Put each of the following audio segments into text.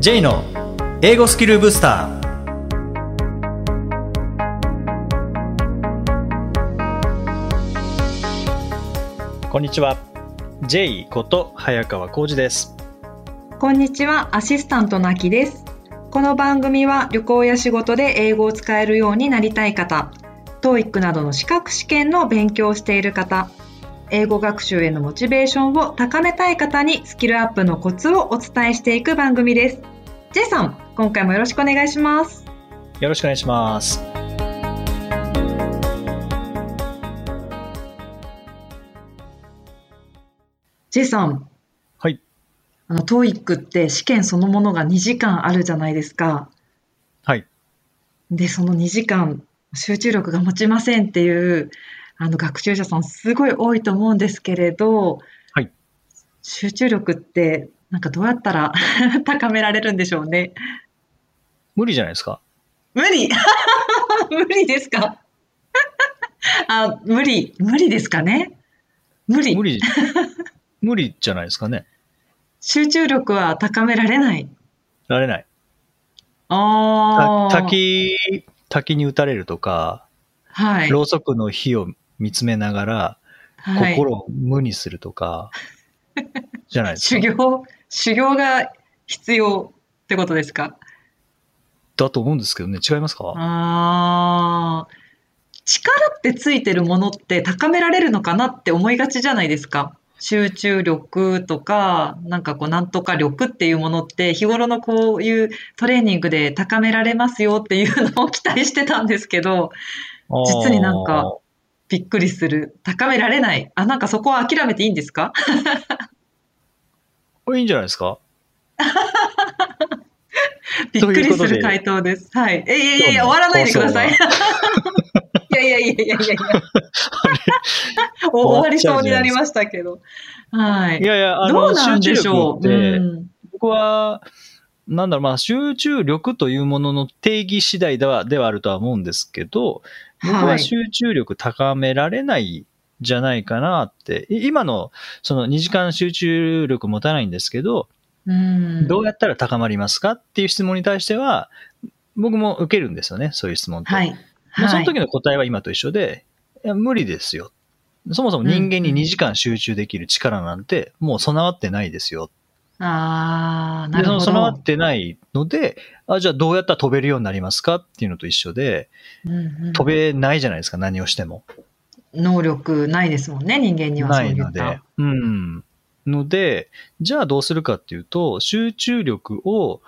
J の英語スキルブスター。こんにちは。J こと早川浩二です。こんにちは、アシスタントのあきです。この番組は旅行や仕事で英語を使えるようになりたい方、TOEIC などの資格試験の勉強をしている方、英語学習へのモチベーションを高めたい方にスキルアップのコツをお伝えしていく番組です。J さん、今回もよろしくお願いします。よろしくお願いしますジェイさん、はいあの TOEIC って試験そのものが2時間あるじゃないですか。はいで、その2時間集中力が持ちませんっていうあの学習者さんすごい多いと思うんですけれど、はい集中力ってなんかどうやったら 高められるんでしょうね。無理じゃないですか？無理 無理ですか？あ、無理、無理ですかね？無理。無理無理じゃないですかね？集中力は高められない。られないああ。た滝滝に打たれるとか、はい。ろうそくの火を見つめながら、はい、心を無にするとか、じゃないですか？修行、修行が必要ってことですか？だと思うんですけどね。違いますか？ああ。力ってついてるものって高められるのかなって思いがちじゃないですか？集中力とか、なんかこう、なんとか力っていうものって、日頃のこういうトレーニングで高められますよっていうのを期待してたんですけど、実になんかびっくりする。高められない。あ、なんかそこは諦めていいんですか？これいいんじゃないですか？びっくりする回答です。はい。え、いやいやいや、終わらないでください。いやいやいやいやいやいや。終わりそうになりましたけど。はい。いやいや、あの、どうなんでしょう？うん僕は、なんだろう、まあ、集中力というものの定義次第では、ではあるとは思うんですけど、僕ははい集中力高められないじゃないかなって、い今の、その2時間集中力持たないんですけど、うんどうやったら高まりますかっていう質問に対しては、僕も受けるんですよね、そういう質問って。はい。まあ、その時はいの答えは今と一緒で、いや無理ですよ。そもそも人間に2時間集中できる力なんて、もう備わってないですよ。ああ、なるほの備わどっ。てないので、あ、じゃあどうやったら飛べるようになりますかっていうのと一緒で、うんうん飛べないじゃないですか、何をしても。能力ないですもんね、人間にはそうった。ないいので。うん。ので、じゃあどうするかっていうと、集中力を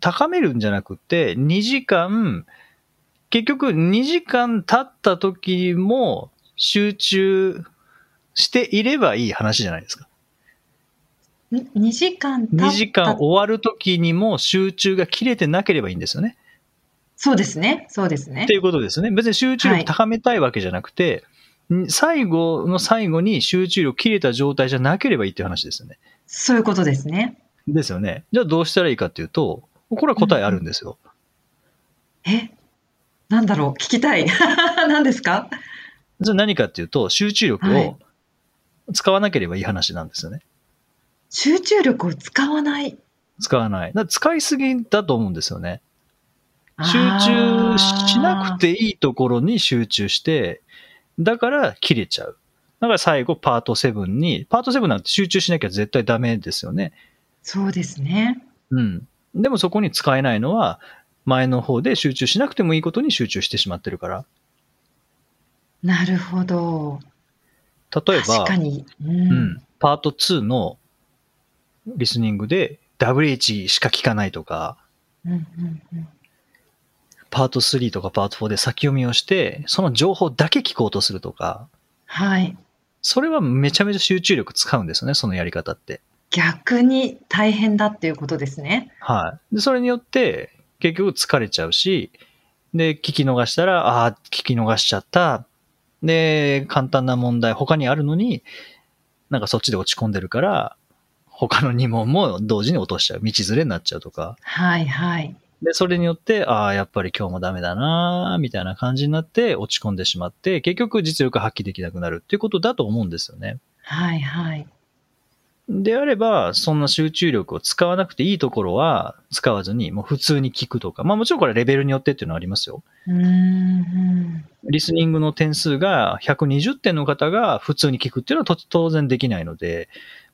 高めるんじゃなくて、2時間、結局2時間経った時も集中していればいい話じゃないですか。ん2時間経った2時間終わる時にも集中が切れてなければいいんですよね。そうですね。そうですねって。いうことですね。別に集中力高めたいわけじゃなくて、ん最後の最後に集中力切れた状態じゃなければいいっていう話ですよね。そういうことですね。ですよね。じゃあどうしたらいいかっていうと、これは答えあるんですよ。え？なんだろう？聞きたい。何ですか？じゃあ何かっていうと、集中力はいを使わなければいい話なんですよね。集中力を使わない。使わない。使いすぎだと思うんですよね。集中しなくていいところに集中して、だから切れちゃう。だから最後パート7に、パート7なんて集中しなきゃ絶対ダメですよね。そうですね。うん。でもそこに使えないのは、前の方で集中しなくてもいいことに集中してしまってるから。なるほど。例えば、確かに。う。うんん、パート2のリスニングで WH しか聞かないとか、うんうんうんパート3とかパート4で先読みをして、その情報だけ聞こうとするとか、はい。それはめちゃめちゃ集中力使うんですよね、そのやり方って。逆に大変だっていうことですね。はい。で、それによって、結局疲れちゃうし、で、聞き逃したら、ああ、聞き逃しちゃった。で、簡単な問題他にあるのに、なんかそっちで落ち込んでるから、他の2問も同時に落としちゃう。道連れになっちゃうとか。はいはい。で、それによって、ああ、やっぱり今日もダメだな、みたいな感じになって落ち込んでしまって、結局実力発揮できなくなるっていうことだと思うんですよね。はいはい。であれば、そんな集中力を使わなくていいところは使わずに、もう普通に聞くとか、まあもちろんこれレベルによってっていうのはありますよ。うん。リスニングの点数が120点の方が普通に聞くっていうのはと当然できないので、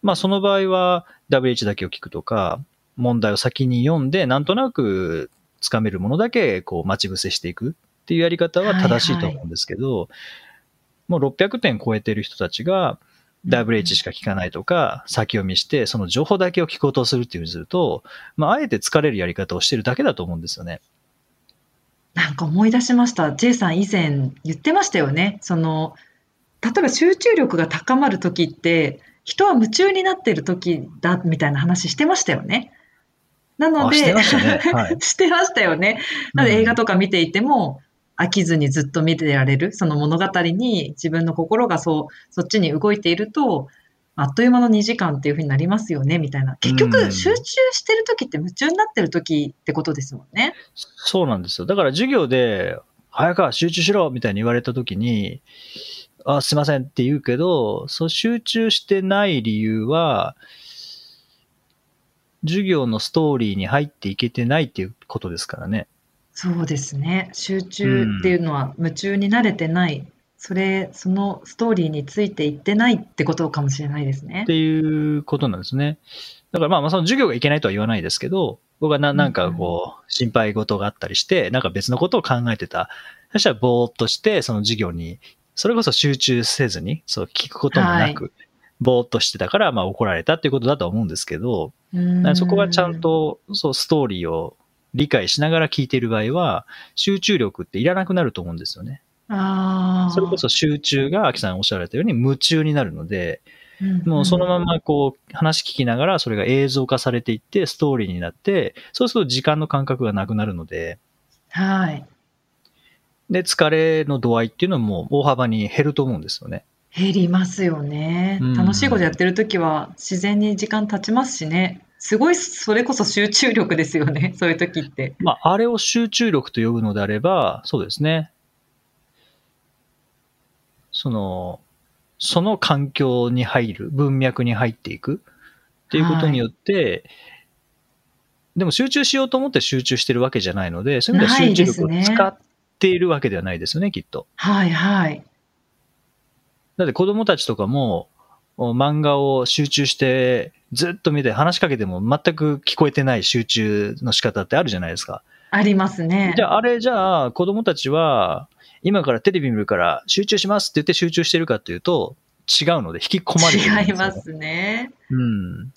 まあその場合は WH だけを聞くとか、問題を先に読んで、なんとなくつかめるものだけこう待ち伏せしていくっていうやり方は正しいと思うんですけど、もう600点超えてる人たちが WH しか聞かないとか、先読みして、その情報だけを聞こうとするっていうふうにすると、まああえて疲れるやり方をしてるだけだと思うんですよね。なんか思い出しました。J さん以前言ってましたよね。その、例えば集中力が高まる時って、人は夢中になってる時だみたいな話してましたよね。なので、あしてましたね はいしてましたよね。なのでうん映画とか見ていても、飽きずにずっと見てられる、その物語に自分の心がそう、そっちに動いていると、あっという間の2時間っていう風になりますよね、みたいな。結うん局、集中してる時って夢中になってる時ってことですもんね。そうなんですよ。だから授業で、早川集中しろみたいに言われたときに、あ、すいませんって言うけど、そう集中してない理由は、授業のストーリーに入っていけてないっていうことですからね。そうですね。集中っていうのは夢中になれてない。それ、そのストーリーについていってないってことかもしれないですねっ。ていうことなんですね。だからまあまあその授業がいけないとは言わないですけど、僕はななんかこう、心配事があったりして、なんか別のことを考えてた。そしたらぼーっとして、その授業に、それこそ集中せずに、そう聞くこともなく、ぼーっとしてたから、まあ怒られたっていうことだとは思うんですけど、そこがちゃんと、そう、ストーリーを理解しながら聞いている場合は、集中力っていらなくなると思うんですよね。ああ。それこそ集中が、秋さんおっしゃられたように夢中になるので、うん、もうそのままこう話聞きながらそれが映像化されていってストーリーになって、そうすると時間の感覚がなくなるので、はい。で、疲れの度合いっていうのも大幅に減ると思うんですよね。減りますよねうん。楽しいことやってる時は自然に時間経ちますしね。すごい、それこそ集中力ですよね。そういう時って。まあ、あれを集中力と呼ぶのであれば、そうですね。その、その環境に入る、文脈に入っていくっていうことによって、でも集中しようと思って集中してるわけじゃないので、そういう意味では集中力を使っているわけではないですよね、きっと。はいはい。だって子供たちとかも、漫画を集中してずっと見て話しかけても全く聞こえてない集中の仕方ってあるじゃないですか。ありますね。じゃああれじゃあ子供たちは今からテレビ見るから集中しますって言って集中してるかっていうと違うので引き込まれてるね。違いますね。うん。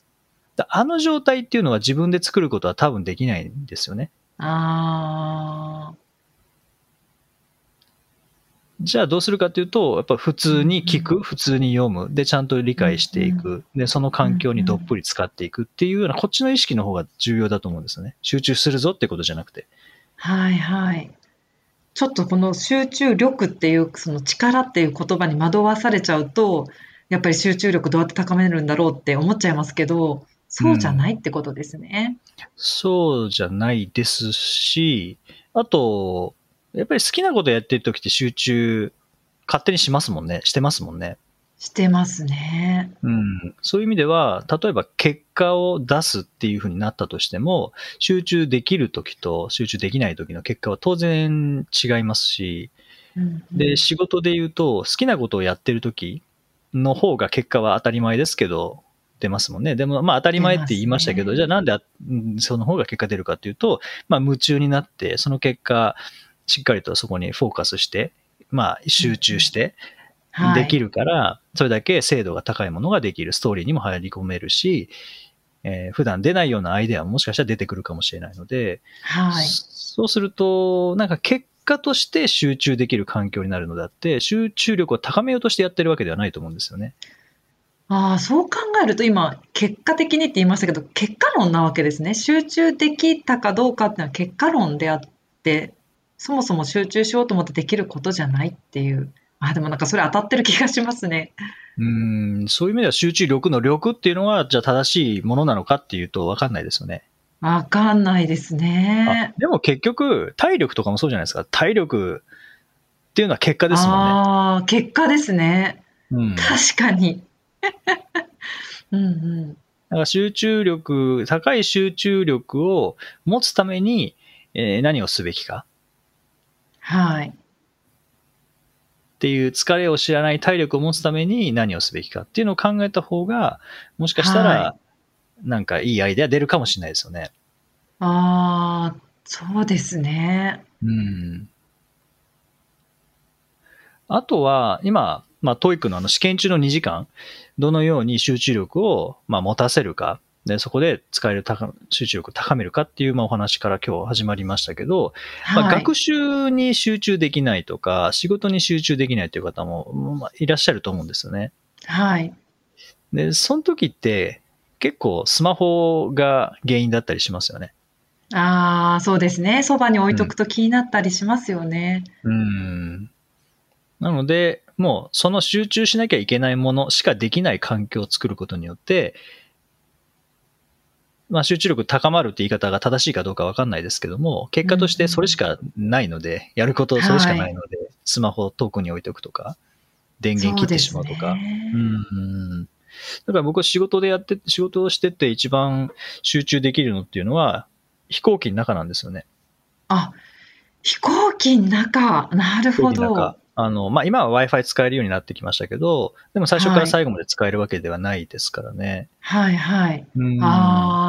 だあの状態っていうのは自分で作ることは多分できないんですよね。あじゃあどうするかっていうと、やっぱ普通に聞く、普通に読む、で、ちゃんと理解していく、で、その環境にどっぷり使っていくっていうような、こっちの意識の方が重要だと思うんですよね。集中するぞってことじゃなくて。あ。はいはい。ちょっとこの集中力っていう、その力っていう言葉に惑わされちゃうと、やっぱり集中力どうやって高めるんだろうって思っちゃいますけど、そうじゃないってことですね。そうじゃないですし、あと、やっぱり好きなことやってる時って集中、勝手にしますもんね。してますもんね。してますね。うん。そういう意味では、例えば結果を出すっていう風になったとしても、集中できる時と集中できない時の結果は当然違いますし、うんで、仕事で言うと、好きなことをやってる時の方が結果は当たり前ですけど、出ますもんね。でも、まあ当たり前って言いましたけど、ねじゃあなんでその方が結果出るかっていうと、まあ夢中になって、その結果、しっかりとそこにフォーカスして、まあ集中して、はいできるから、それだけ精度が高いものができる。ストーリーにも入り込めるし、えー普段出ないようなアイデアももしかしたら出てくるかもしれないので、はい。そうすると、なんか結果として集中できる環境になるのであって、集中力を高めようとしてやってるわけではないと思うんですよね。ああ、そう考えると今、結果的にって言いましたけど、結果論なわけですね。集中できたかどうかっていうのは結果論であって、そもそも集中しようと思ってできることじゃないっていう。あ、でもなんかそれ当たってる気がしますね。うーん、そういう意味では集中力の力っていうのは、じゃあ正しいものなのかっていうと分かんないですよね。わかんないですねあ。でも結局、体力とかもそうじゃないですか。体力っていうのは結果ですもんね。ああ、結果ですね。うん、確かに。うんうん。だから集中力、高い集中力を持つために、えー何をすべきかはい。っていう疲れを知らない体力を持つために何をすべきかっていうのを考えた方が、もしかしたらは、なんかいいアイデア出るかもしれないですよね。ああ、そうですね。うん。あとは、今、まあ、 TOEIC のあの試験中の2時間、どのように集中力を、まあ、持たせるか、で、そこで使える高集中力を高めるかっていう、まあ、お話から今日始まりましたけど、まあ、はい。学習に集中できないとか、仕事に集中できないという方も、まあ、いらっしゃると思うんですよね。はい。で、その時って、結構スマホが原因だったりしますよね。ああ、そうですね。そばに置いとくと気になったりしますよね。うん。なので、もうその集中しなきゃいけないものしかできない環境を作ることによって、まあ集中力高まるって言い方が正しいかどうかわかんないですけども、結果としてそれしかないので、やることそれしかないので、スマホを遠くに置いておくとか、電源切ってしまうとか。そうん。だから僕は仕事でやって、仕事をしてて一番集中できるのっていうのは、飛行機の中なんですよね。あ、飛行機の中。なるほど。あの、まあ、今は Wi-Fi 使えるようになってきましたけど、でも最初かはいら最後まで使えるわけではないですからね。はいはい。うん。ああ、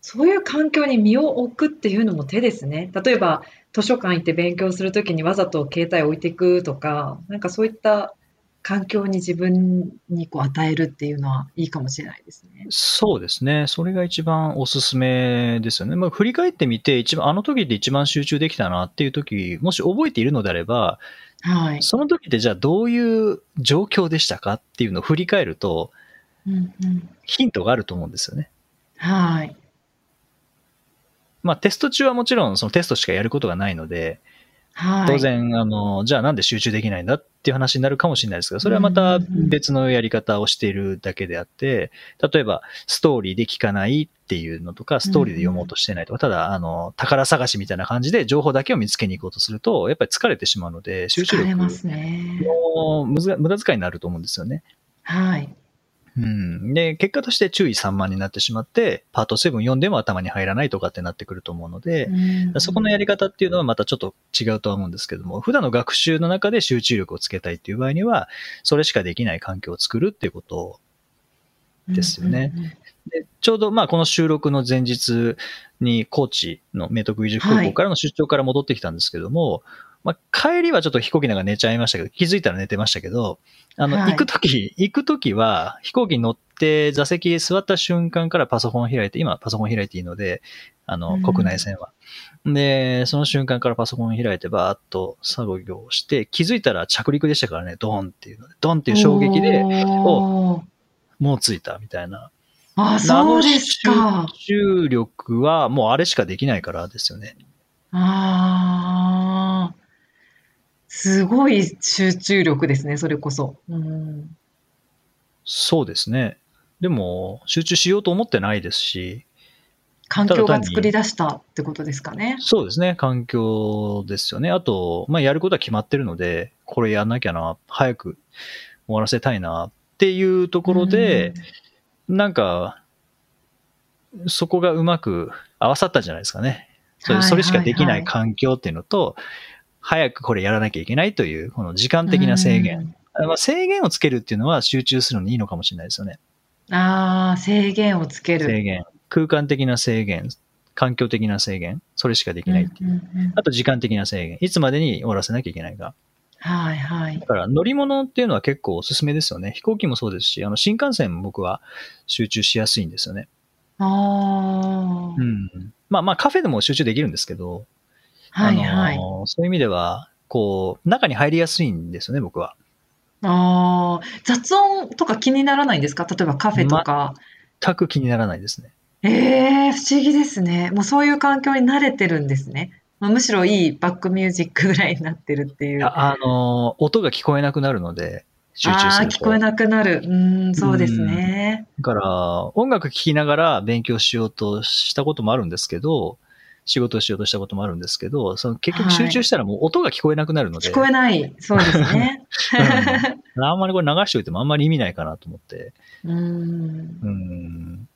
そういう環境に身を置くっていうのも手ですね。例えば、図書館行って勉強するときにわざと携帯置いていくとか、なんかそういった環境に自分にこう与えるっていうのはいいかもしれないですね。そうですね。それが一番おすすめですよね。まあ、振り返ってみて、一番、あの時で一番集中できたなっていう時、もし覚えているのであれば、はい。その時ってじゃあどういう状況でしたかっていうのを振り返ると、うんうん。ヒントがあると思うんですよね。はい。まあ、テスト中はもちろんそのテストしかやることがないので、はい。当然、あの、じゃあなんで集中できないんだっていう話になるかもしれないですけど、それはまた別のやり方をしているだけであって、例えば、ストーリーで聞かないっていうのとか、ストーリーで読もうとしてないとか、ただ、あの、宝探しみたいな感じで情報だけを見つけに行こうとすると、やっぱり疲れてしまうので、集中力。の無駄遣いになると思うんですよね。はい。うん。で、結果として注意散漫になってしまって、パート7読んでも頭に入らないとかってなってくると思うので、うんそこのやり方っていうのはまたちょっと違うとは思うんですけども、普段の学習の中で集中力をつけたいっていう場合には、それしかできない環境を作るっていうことですよね。うんうんうんで、ちょうどまあこの収録の前日に高知の明徳義塾高校からの出張から戻ってきたんですけども、まあ帰りはちょっと飛行機なんか寝ちゃいましたけど、気づいたら寝てましたけど、あの、はい行くとき、行くときは飛行機に乗って座席へ座った瞬間からパソコンを開いて、今パソコン開いていいので、あの、うん国内線は。で、その瞬間からパソコンを開いてバーッと作業をして、気づいたら着陸でしたからね、ドーンっていうので、ドーンっていう衝撃で、おーもう着いたみたいな。あ、そうですか。集中力はもうあれしかできないからですよね。ああ、すごい集中力ですね、それこそ。うん、そうですね。でも、集中しようと思ってないですし、環境が作り出したってことですかね。そうですね、環境ですよね。あと、まあ、やることは決まってるので、これやんなきゃな、早く終わらせたいなっていうところで、なんか、そこがうまく合わさったんじゃないですかね。それそれしかできない環境っていうのと、早くこれやらなきゃいけないという、この時間的な制限。まあ、制限をつけるっていうのは集中するのにいいのかもしれないですよね。うん。ああ、制限をつける。制限。空間的な制限、環境的な制限、それしかできないっていう。あと時間的な制限。いつまでに終わらせなきゃいけないか。はいはいだ。から乗り物っていうのは結構おすすめですよね。飛行機もそうですし、あの新幹線も僕は集中しやすいんですよね。ああ、うん。まあまあカフェでも集中できるんですけど、はいはい。あのそういう意味では、こう、中に入りやすいんですよね、僕は。ああ、雑音とか気にならないんですか？例えばカフェとか。全く気にならないですね。ええ不思議ですね。もうそういう環境に慣れてるんですね。まあ、むしろいいバックミュージックぐらいになってるっていう。ああの、音が聞こえなくなるので、集中ああ、すると。聞こえなくなる。うーん、そうですね。だから、音楽聴きながら勉強しようとしたこともあるんですけど、仕事をしようとしたこともあるんですけど、その結局集中したらもう音が聞こえなくなるので、聞こえない。そうですね。あんまりこれ流しておいてもあんまり意味ないかなと思って。うーん。うん。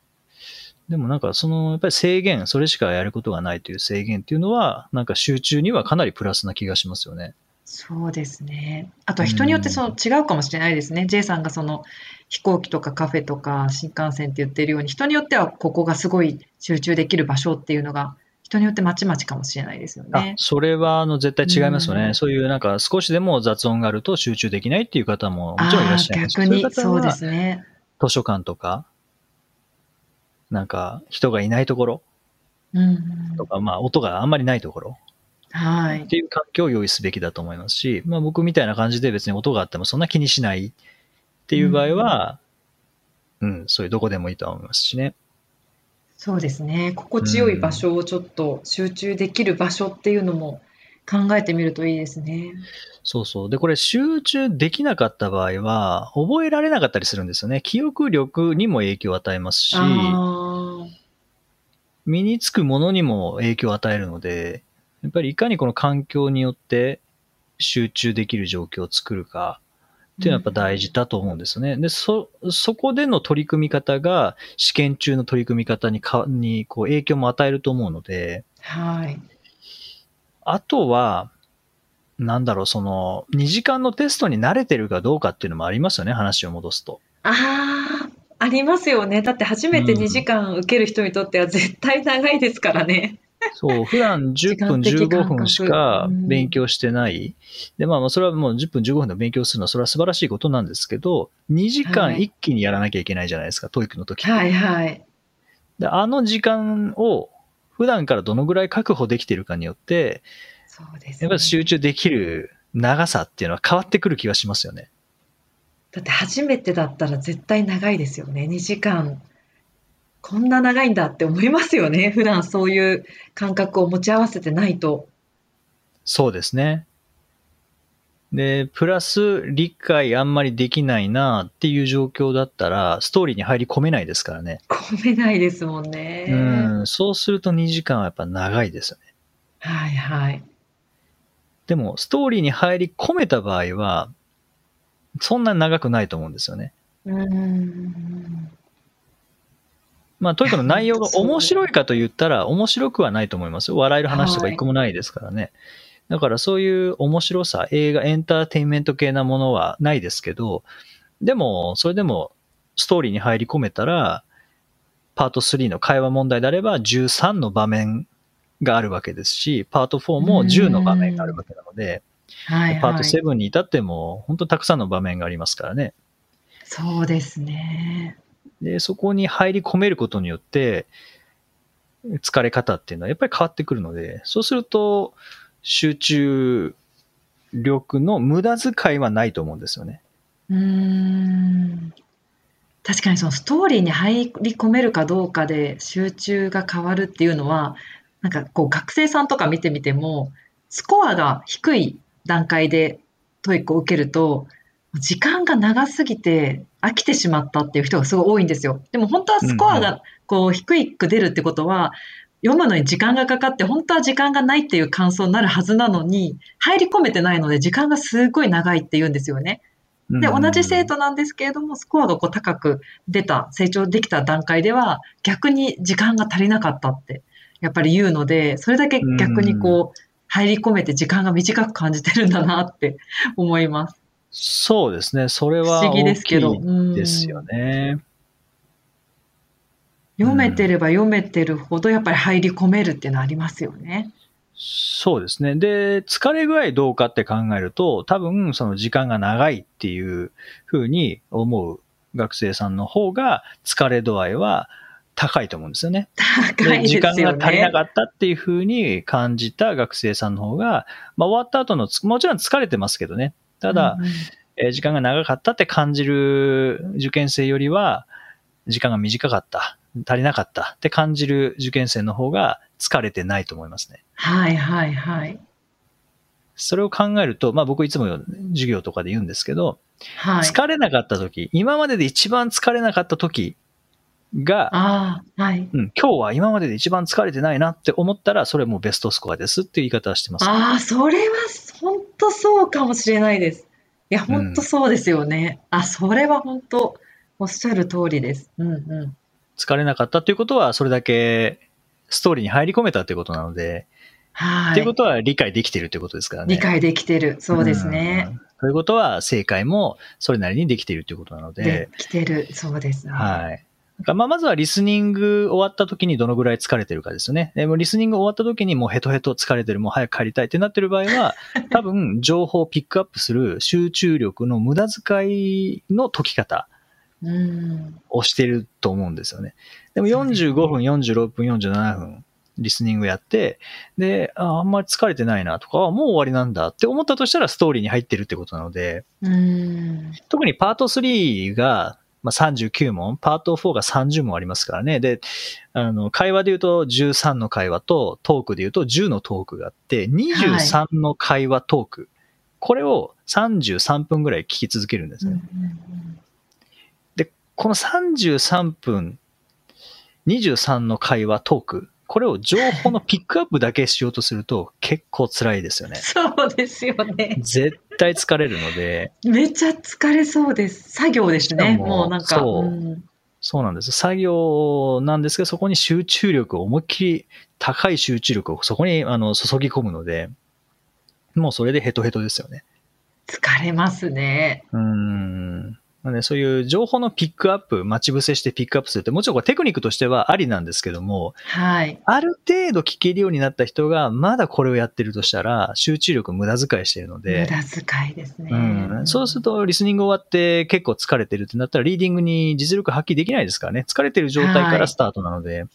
でもなんかその、やっぱり制限、それしかやることがないという制限っていうのは、なんか集中にはかなりプラスな気がしますよね。そうですね。あとは人によってその違うかもしれないですね。J さんがその飛行機とかカフェとか新幹線って言ってるように、人によってはここがすごい集中できる場所っていうのが、人によってまちまちかもしれないですよあね。それはあの絶対違いますよね。うんそういうなんか少しでも雑音があると集中できないっていう方ももちろんいらっしゃいます逆にそうですね。図書館とか、なんか人がいないところうん。とか、まあ音があんまりないところはいっ。ていう環境を用意すべきだと思いますし、まあ僕みたいな感じで別に音があってもそんな気にしないっていう場合は、うん、そういうどこでもいいとは思いますしね。そうですね。心地よい場所をちょっと集中できる場所っていうのも考えてみるといいですね。そうそう。で、これ集中できなかった場合は、覚えられなかったりするんですよね。記憶力にも影響を与えますし、あ身につくものにも影響を与えるので、やっぱりいかにこの環境によって集中できる状況を作るかっていうのはやっぱ大事だと思うんですよね。で、そ、そこでの取り組み方が試験中の取り組み方にか、にこう影響も与えると思うので、はい。あとは、なんだろう、その、2時間のテストに慣れてるかどうかっていうのもありますよね、話を戻すと。ああ、ありますよね。だって初めてうん2時間受ける人にとっては絶対長いですからね。そう、普段10分、時間的感覚15分しかうん勉強してない。で、まあまあ、それはもう10分、15分で勉強するのは、それは素晴らしいことなんですけど、2時間一気にやらなきゃいけないじゃないですか、 TOEIC の時はいはい。で、あの時間を普段からどのぐらい確保できているかによって、そうですねやっぱり集中できる長さっていうのは変わってくる気がしますよね。だって初めてだったら絶対長いですよね。2時間。こんな長いんだって思いますよね。普段そういう感覚を持ち合わせてないと。そうですね。で、プラス理解あんまりできないなっていう状況だったら、ストーリーに入り込めないですからね。込めないですもんね。うん、そうすると2時間はやっぱ長いですよね。はいはい。でも、ストーリーに入り込めた場合は、そんなに長くないと思うんですよね。うん。まあ、とにかく内容が面白いかと言ったら、面白くはないと思いますよ。笑える話とか一個もないですからね。だからそういう面白さ、映画、エンターテインメント系なものはないですけど、でも、それでもストーリーに入り込めたら、パート3の会話問題であれば13の場面があるわけですし、パート4も10の場面があるわけなので、はいはい。パート7に至っても本当たくさんの場面がありますからね。そうですね。で、そこに入り込めることによって、疲れ方っていうのはやっぱり変わってくるので、そうすると、集中力の無駄遣いはないと思うんですよね。うん。確かにそのストーリーに入り込めるかどうかで集中が変わるっていうのは、なんかこう学生さんとか見てみても、スコアが低い段階で TOEIC を受けると、時間が長すぎて飽きてしまったっていう人がすごい多いんですよ。でも本当はスコアうんがこう低く出るってことは、読むのに時間がかかって、本当は時間がないっていう感想になるはずなのに、入り込めてないので時間がすごい長いって言うんですよね。で、同じ生徒なんですけれども、スコアがこう高く出た、成長できた段階では、逆に時間が足りなかったって、やっぱり言うので、それだけ逆にこう、入り込めて時間が短く感じてるんだなって思います。そうですね。それは不思議ですけどですよね。読めてれば読めてるほど、やっぱり入り込めるっていうのはありますよね。そうですね。で、疲れ具合どうかって考えると、多分その時間が長いっていうふうに思う学生さんの方が疲れ度合いは高いと思うんですよね。高いですよね。時間が足りなかったっていうふうに感じた学生さんの方が、まあ、終わった後のつ、もちろん疲れてますけどね。ただ、えー時間が長かったって感じる受験生よりは、時間が短かった、足りなかったって感じる受験生の方が疲れてないと思いますね。はいはいはい。それを考えると、まあ僕いつも授業とかで言うんですけど、はい。疲れなかった時、今までで一番疲れなかった時が、はい。うん、今日は今までで一番疲れてないなって思ったら、それもうベストスコアですっていう言い方はしてます。ああ、それは本当そうかもしれないです。や、本当そうですよね。あ、それは本当、おっしゃる通りです。うんうん。疲れなかったっていうことは、それだけストーリーに入り込めたっていうことなので、はい。っていうことは理解できてるってことですからね。理解できてる。そうですね。うん。ということは、正解もそれなりにできているということなのでで、きてる。そうですね。はい。まあまずはリスニング終わった時にどのぐらい疲れてるかですよね。でもリスニング終わった時にもうヘトヘト疲れてる、もう早く帰りたいってなってる場合は、多分情報をピックアップする集中力の無駄遣いの解き方うん。をしてると思うんですよね。でもそうですね45分、46分、47分、リスニングやって、で、ああんまり疲れてないなとか、あもう終わりなんだって思ったとしたらストーリーに入ってるってことなので、うん。特にパート3が、まあ、39問、パート4が30問ありますからね。で、あの、会話で言うと13の会話と、トークで言うと10のトークがあって、23の会話トーク。これを33分ぐらい聞き続けるんですね。で、この33分、23の会話トーク。これを情報のピックアップだけしようとすると結構辛いですよね。そうですよね。絶対疲れるので、めっちゃ疲れそうです。作業ですね。ももうなんか。そうんそうなんです。作業なんですけど、そこに集中力を思いっきり、高い集中力をそこにあの注ぎ込むので、もうそれでヘトヘトですよね。疲れますね。うーん。なのでそういう情報のピックアップ、待ち伏せしてピックアップするって、もちろんこれテクニックとしてはありなんですけども、はい。ある程度聞けるようになった人が、まだこれをやってるとしたら、集中力無駄遣いしてるの無で、駄遣いですね。うん、そうすると、リスニング終わって結構疲れてるってなったら、リーディングに実力発揮できないですからね。疲れてる状態からスタートなので、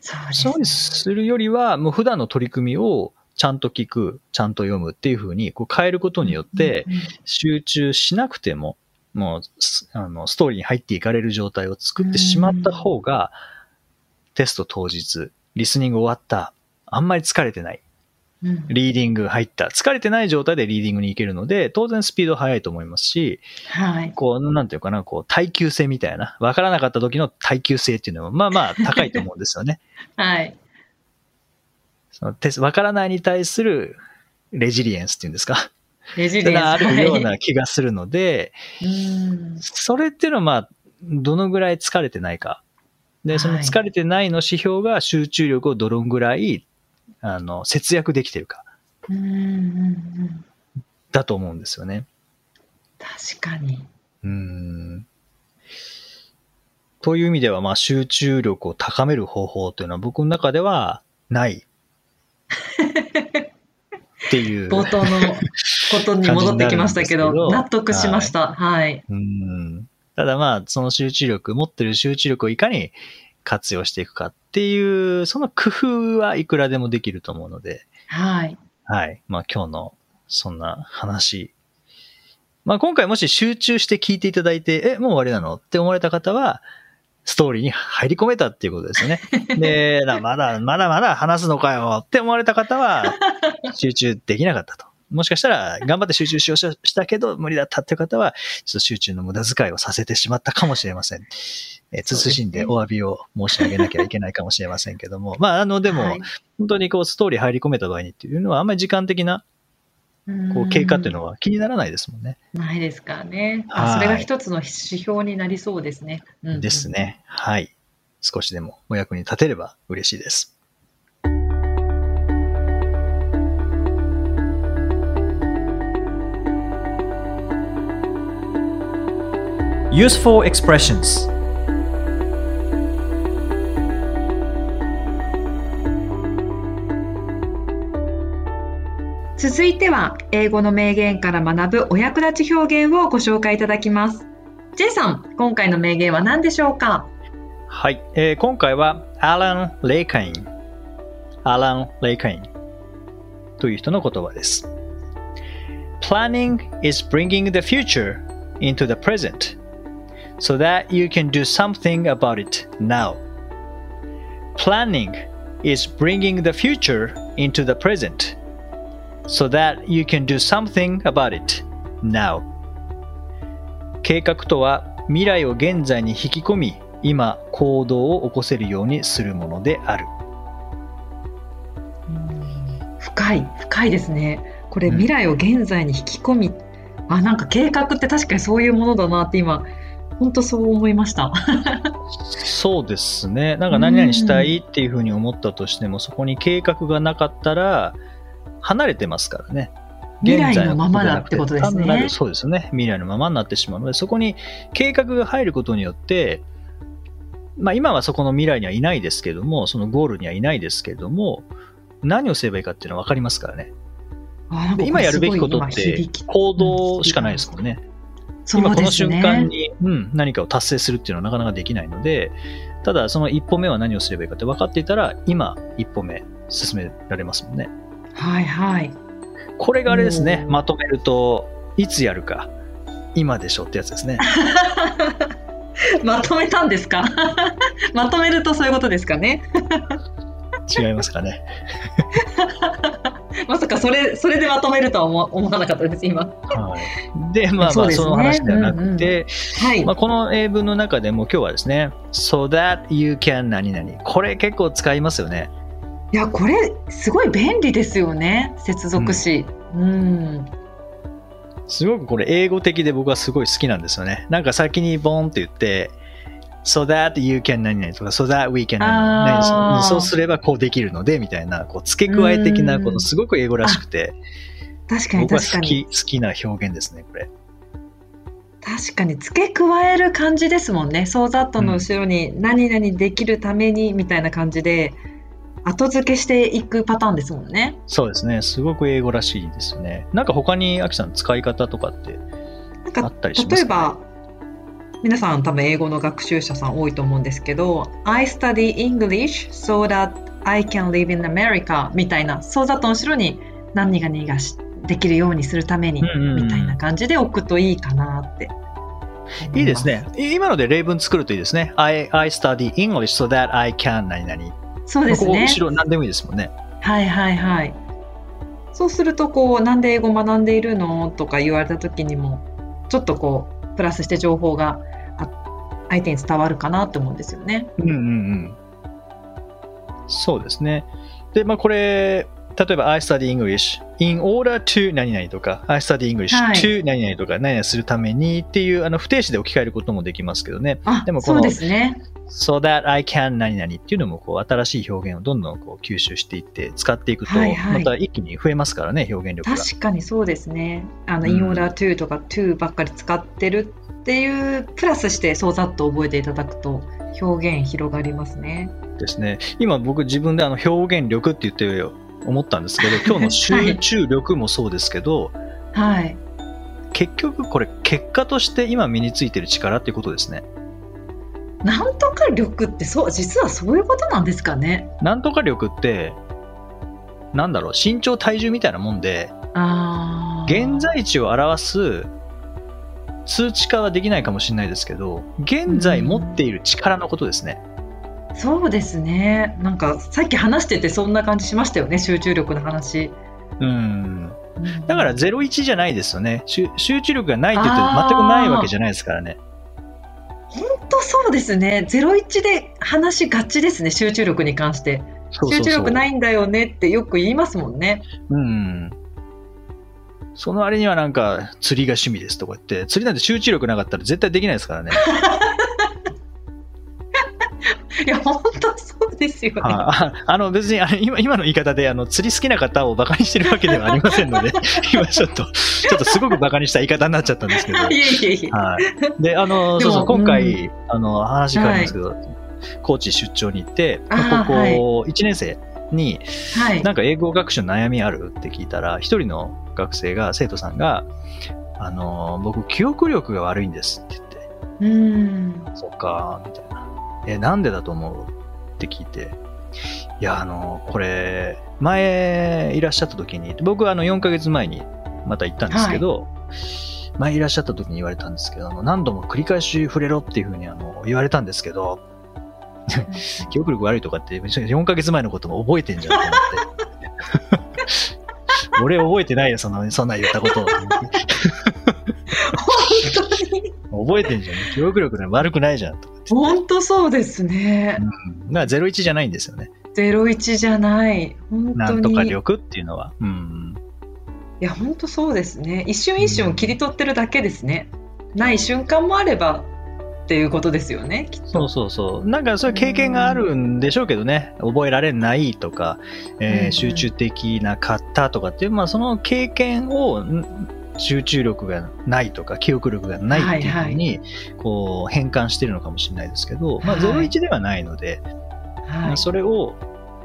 そうですねするよりは、もう普段の取り組みをちゃんと聞く、ちゃんと読むっていう風にこう変えることによって、集中しなくても、もうスあのストーリーに入っていかれる状態を作ってしまった方が、テスト当日、リスニング終わった、あんまり疲れてない。うんリーディング入った。疲れてない状態でリーディングに行けるので、当然スピード速いと思いますし、はい。こう、なんていうかな、こう、耐久性みたいな、わからなかった時の耐久性っていうのは、まあまあ高いと思うんですよね。はい。そのテスわからないに対するレジリエンスっていうんですか。レジそれがあ。るようはいな気がするので、うんそれっていうのはまあ、どのぐらい疲れてないか。で、その疲れてないの指標が集中力をどのぐらい、あの、節約できてるか、だと思うんですよね。確かに。うーん。という意味では、まあ、集中力を高める方法というのは僕の中ではない。っていう。冒頭のことに戻ってきましたけど、納得しました。はい。うんただまあ、その集中力、持ってる集中力をいかに活用していくかっていう、その工夫はいくらでもできると思うので、はい。はい。まあ今日のそんな話。まあ今回もし集中して聞いていただいて、え、もう終わりなのって思われた方は、ストーリーに入り込めたっていうことですよね。で、なまだ、まだまだ話すのかよって思われた方は、集中できなかったと。もしかしたら、頑張って集中しようとしたけど、無理だったっていう方は、ちょっと集中の無駄遣いをさせてしまったかもしれません。えー、慎んでお詫びを申し上げなきゃいけないかもしれませんけども。まあ、あの、でも、はい本当にこう、ストーリー入り込めた場合にっていうのは、あんまり時間的な、こう、経過っていうのは気にならないですもんね。ないですからね。それが一つの指標になりそうですね。です。ね。はい。少しでもお役に立てれば嬉しいです。Useful expressions 続いては、英語の名言から学ぶお役立ち表現をご紹介いただきます。J さん、今回の名言は何でしょうか？はい。えー今回は、アラン・レイカイン。アラン・レイカイン。という人の言葉です。Planning is bringing the future into the present so that you can do something about it now. Planning is bringing the future into the present so that you can do something about it now. 計画とは未来を現在に引き込み今行動を起こせるようにするものである深い、深いですね。これ、うん未来を現在に引き込み。あ、なんか計画って確かにそういうものだなって今、本当そう思いました。そうですね。なんか何々したいっていうふうに思ったとしても、そこに計画がなかったら、離れてますからね。未来のままだってことですねそうですね。未来のままになってしまうので、そこに計画が入ることによって、まあ今はそこの未来にはいないですけども、そのゴールにはいないですけども、何をすればいいかっていうのは分かりますからね。今やるべきことって行動しかないですもんね。今この瞬間に、うん、何かを達成するっていうのはなかなかできないので、ただその一歩目は何をすればいいかって分かっていたら、今一歩目進められますもんね。はいはい。これがあれですねまとめると、いつやるか、今でしょってやつですね。まとめたんですか？まとめるとそういうことですかね？違いますかね。まさかそれ、それでまとめるとは思わ思わなかったです、今。はい、で、まあまあ、その話ではなくて、はい。まあ、この英文の中でも今日はですね、so that you can 何々。これ結構使いますよね。いや、これ、すごい便利ですよね。接続詞。うん。すごくこれ英語的で僕はすごい好きなんですよね。なんか先にボンって言って、so that you can 何々とか、so that we can 何々そうすればこうできるので、みたいな、こう付け加え的な、うんこのすごく英語らしくて、確かに僕は確かに。好き、好きな表現ですね、これ。確かに付け加える感じですもんね。ソーザットの後ろに何々できるためにみたいな感じで後付けしていくパターンですもんね。そうですね。すごく英語らしいですよね。なんか他に、アキさん使い方とかってあったりしますか、例えば皆さん多分英語の学習者さん多いと思うんですけど I study English so that I can live in America みたいなソーザットの後ろに何々がしできるようにするためにみたいな感じで置くといいかなって。いいですね。い今ので例文作るといいですね。I, I study English so that I can 何々。そうですね。ここ後ろ何でもいいですもんね。はいはいはい。そうするとこうなんで英語学んでいるの？とか言われた時にもちょっとこうプラスして情報があ相手に伝わるかなと思うんですよね。うんうんうん。そうですね。で、まあこれ、例えば I study English in order to 何々とか I study English はい to 何々とか何々するためにっていうあの不定詞で置き換えることもできますけどね。あでもこのそうですね。So that I can 何々っていうのもこう新しい表現をどんどんこう吸収していって使っていくとはいはいまた一気に増えますからね、表現力が。確かにそうですね。あの、うん in order to とか to ばっかり使ってるっていうプラスしてそうざっと覚えていただくと表現広がりますね。ですね。今僕自分であの表現力って言って思ったんですけど、今日の集中力もそうですけど、はい。結局これ結果として今身についてる力っていうことですね。なんとか力ってそう実はそういうことなんですかね？なんとか力って、なんだろう、身長体重みたいなもんで。現在地を表す数値化はできないかもしれないですけど、現在持っている力のことですね。そうですね。なんかさっき話しててそんな感じしましたよね。集中力の話。うん。うんだから01じゃないですよね。集集中力がないって言って全くないわけじゃないですからね。本当そうですね。ゼロ一で話しがちですね。集中力に関して。集中力ないんだよねってよく言いますもんね。うん。その割にはなんか釣りが趣味ですとか言って、釣りなんて集中力なかったら絶対できないですからね。いや本当そうですよね。ああの別にあの今今の言い方であの釣り好きな方をバカにしてるわけではありませんので、今ちょっと、ちょっとすごくバカにした言い方になっちゃったんですけど。いえいえいえ。はい。で、あの、そうそう、今回、うあの、話変わりますけど、高知出張に行って、あーまあこはいこ、1年生に、はい。なんか英語学習の悩みあるって聞いたら、一人の学生が、生徒さんが、あの、僕、記憶力が悪いんですって言って、うん。そっか、みたいな。え、なんでだと思う？って聞いて、いや、あの、これ、前いらっしゃった時に、僕はあの4ヶ月前にまた行ったんですけど、前いらっしゃった時に言われたんですけど、あの何度も繰り返し触れろっていうふうにあの言われたんですけど、記憶力悪いとかって4ヶ月前のことも覚えてんじゃんと思って。俺覚えてないよ、その、そんな言ったことを。本当に。覚えてんじゃん。記憶力なんか悪くないじゃん。と本当そうですね。うん。だから01じゃないんですよね。ゼロ一じゃない。本当に。なんとか力っていうのは。うん。いいや本当そうですね一瞬一瞬を切り取ってるだけですね、ない瞬間もあればっていうことですよねそうそうそう。なんかそういう経験があるんでしょうけどね。覚えられないとか、えーうん集中的なかったとかっていう、まあその経験を、ん集中力がないとか、記憶力がないっていうふうに、こう、変換してるのかもしれないですけど、まあはい01ではないので、まあはいそれを、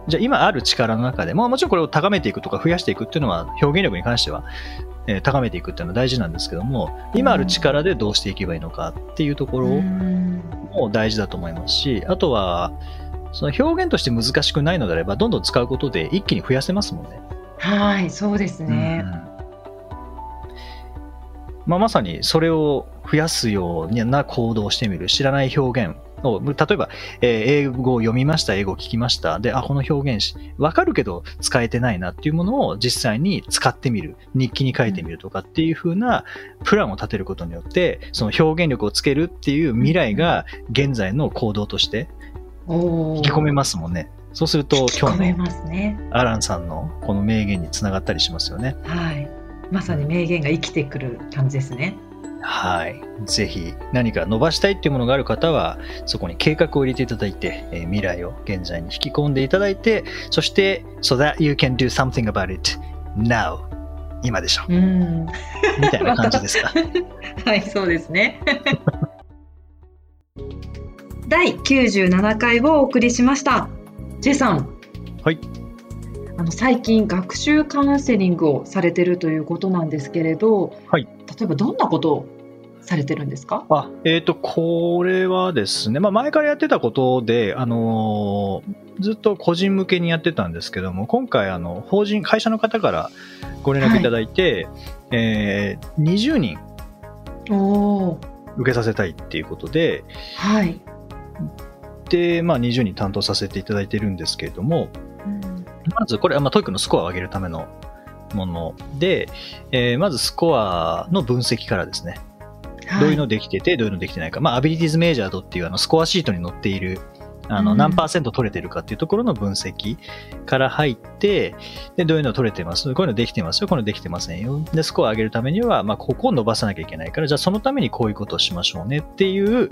じゃあ今ある力の中でも、もちろんこれを高めていくとか増やしていくっていうのは、表現力に関しては、えー高めていくっていうのは大事なんですけども、今ある力でどうしていけばいいのかっていうところも大事だと思いますし、あとは、その表現として難しくないのであれば、どんどん使うことで一気に増やせますもんね。はいそうですね、うんまあ、まさにそれを増やすような行動をしてみる。知らない表現を、例えば、えー英語を読みました、英語を聞きました。で、あ、この表現し、わかるけど使えてないなっていうものを実際に使ってみる。日記に書いてみるとかっていう風なプランを立てることによって、その表現力をつけるっていう未来が現在の行動としてお引き込めまますもんね。そうすると今日のアランさんのこの名言につながったりしますよね。はいまさに名言が生きてくる感じですねはい。ぜひ何か伸ばしたいっていうものがある方は、そこに計画を入れていただいて、えー未来を現在に引き込んでいただいて、そして、so that you can do something about it now. 今でしょ。うんみたいな感じですか。はい、そうですね。第97回をお送りしました。J さん。はい。あの最近学習カウンセリングをされてるということなんですけれど、はい。例えばどんなことをされてるんですか？あ、えっ、と、これはですね、まあ前からやってたことで、あのーずっと個人向けにやってたんですけども、今回、あの、法人、会社の方からご連絡いただいて、えー20人受けさせたいっていうことで、はい。で、まあ、20人担当させていただいてるんですけれども、まずこれは、まあ、 TOEIC のスコアを上げるためのもので、えーまずスコアの分析からですね、どういうのできてて、どういうのできてないか、まあ、 Abilities Measured っていうあのスコアシートに載っている、あの、うん何パーセント取れてるかっていうところの分析から入って、で、どういうの取れてます？こういうのできてますよ、こういうのできてませんよ。で、スコア上げるためには、まあ、ここを伸ばさなきゃいけないから、じゃあそのためにこういうことをしましょうねっていう、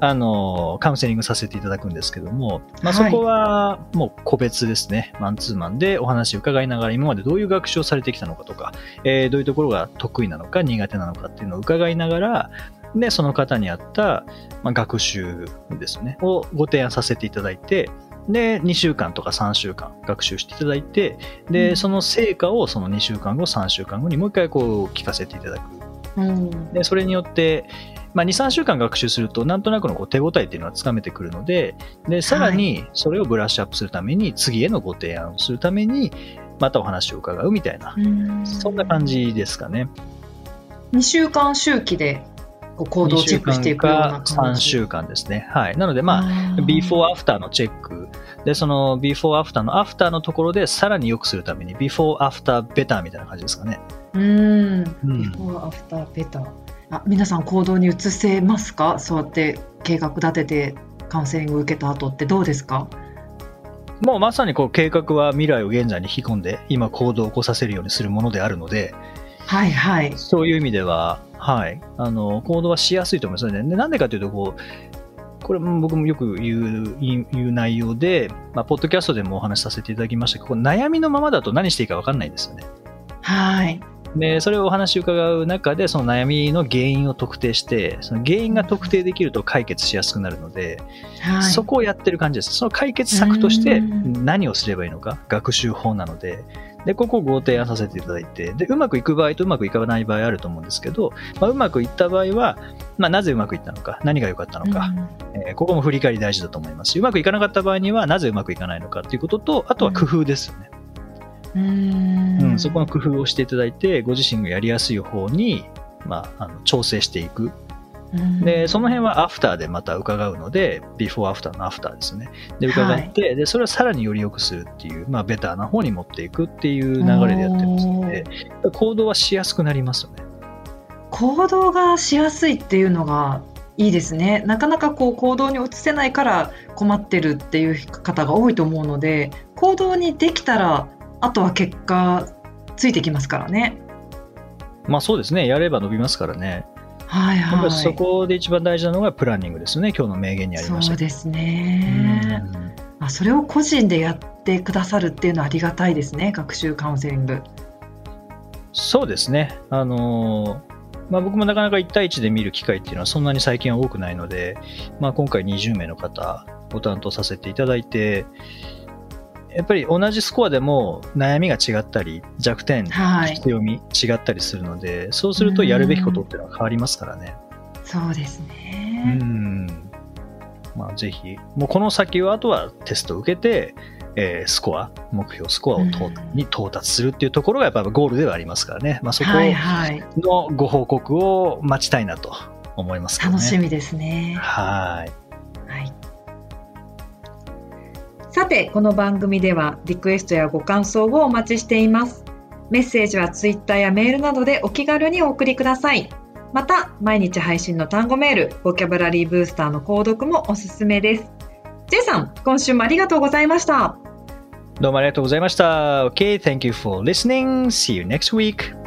あの、カウンセリングさせていただくんですけども、まあ、そはいこはもう個別ですね。マンツーマンでお話を伺いながら、今までどういう学習をされてきたのかとか、えーどういうところが得意なのか苦手なのかっていうのを伺いながら、で、その方に合った、まあ、学習ですね、をご提案させていただいて、で、2週間とか3週間学習していただいて、で、うんその成果をその2週間後、3週間後にもう一回こう聞かせていただく。うん。で、それによって、まあ、2、3週間学習すると、なんとなくのこう手応えっていうのはつかめてくるので、で、さらにそれをブラッシュアップするために、次へのご提案をするために、またお話を伺うみたいな、そんな感。じですかね。2週間周期で行動をチェックしていくような2週間か3感じ。週間ですね。はい。なので、まあ、before after のチェック。で、その before after の after のところでさらに良くするために before after better みたいな感じですかね。うん。うん。before after better あ皆さん行動に移せますか？そうやって計画立ててカウンセリングを受けた後ってどうですか？もうまさにこう計画は未来を現在に引き込んで、今行動を起こさせるようにするものであるので、はいはい。そういう意味では、はい。あの、行動はしやすいと思いますね。なんでかというと、こう、これも僕もよく言う言う内容で、まあ、ポッドキャストでもお話しさせていただきましたけど、悩みのままだと何していいか分かんないですよね。はい。で、それをお話を伺う中で、その悩みの原因を特定して、その原因が特定できると解決しやすくなるので、はい。そこをやってる感じです。その解決策としてうん何をすればいいのか、学習法なので、で、ここをご提案させていただいて、で、うまくいく場合とうまくいかない場合あると思うんですけど、まあ、うまくいった場合は、まあ、なぜうまくいったのか、何が良かったのか、えーここも振り返り大事だと思いますし、うまくいかなかった場合には、なぜうまくいかないのかっていうことと、あとは工夫ですよね。うん。うんうん、そこの工夫をしていただいて、ご自身がやりやすい方に、まあ、あの調整していく。うんで、その辺はアフターでまた伺うので、ビフォーアフターのアフターですね。で、伺って、で、それをさらにより良くするっていう、まあ、ベターな方に持っていくっていう流れでやってますので、行動はしやすくなりますよね。行動がしやすいっていうのがいいですね。なかなかこう行動に移せないから困ってるっていう方が多いと思うので、行動にできたらあとは結果ついてきますからね。まあそうですね。やれば伸びますからね。はいやっぱはい。りそこで一番大事なのがプランニングですよね。今日の名言にありました。そうですね。うんあそれを個人でやってくださるっていうのはありがたいですね。学習カウンセリング。そうですね。あのーまあ、僕もなかなか1対1で見る機会っていうのはそんなに最近は多くないので、まあ、今回20名の方ご担当させていただいて、やっぱり同じスコアでも悩みが違ったり、弱点、はい。強み違ったりするので、そうするとやるべきことっていうのは変わりますからね。そうですうね。ん。まあ、ぜひ、もうこの先はあとはテストを受けて、えースコア、目標スコアをとうんに到達するっていうところがやっぱゴールではありますからね。まあ、そこはいはい。のご報告を待ちたいなと思いますけどね。楽しみですね。はい。はい。さて、この番組ではリクエストやご感想をお待ちしています。メッセージはツイッターやメールなどでお気軽にお送りください。また、毎日配信の単語メール、ボキャブラリーブースターの購読もおすすめです。J さん、今週もありがとうございました。どうもありがとうございました。OK thank you for listening. See you next week.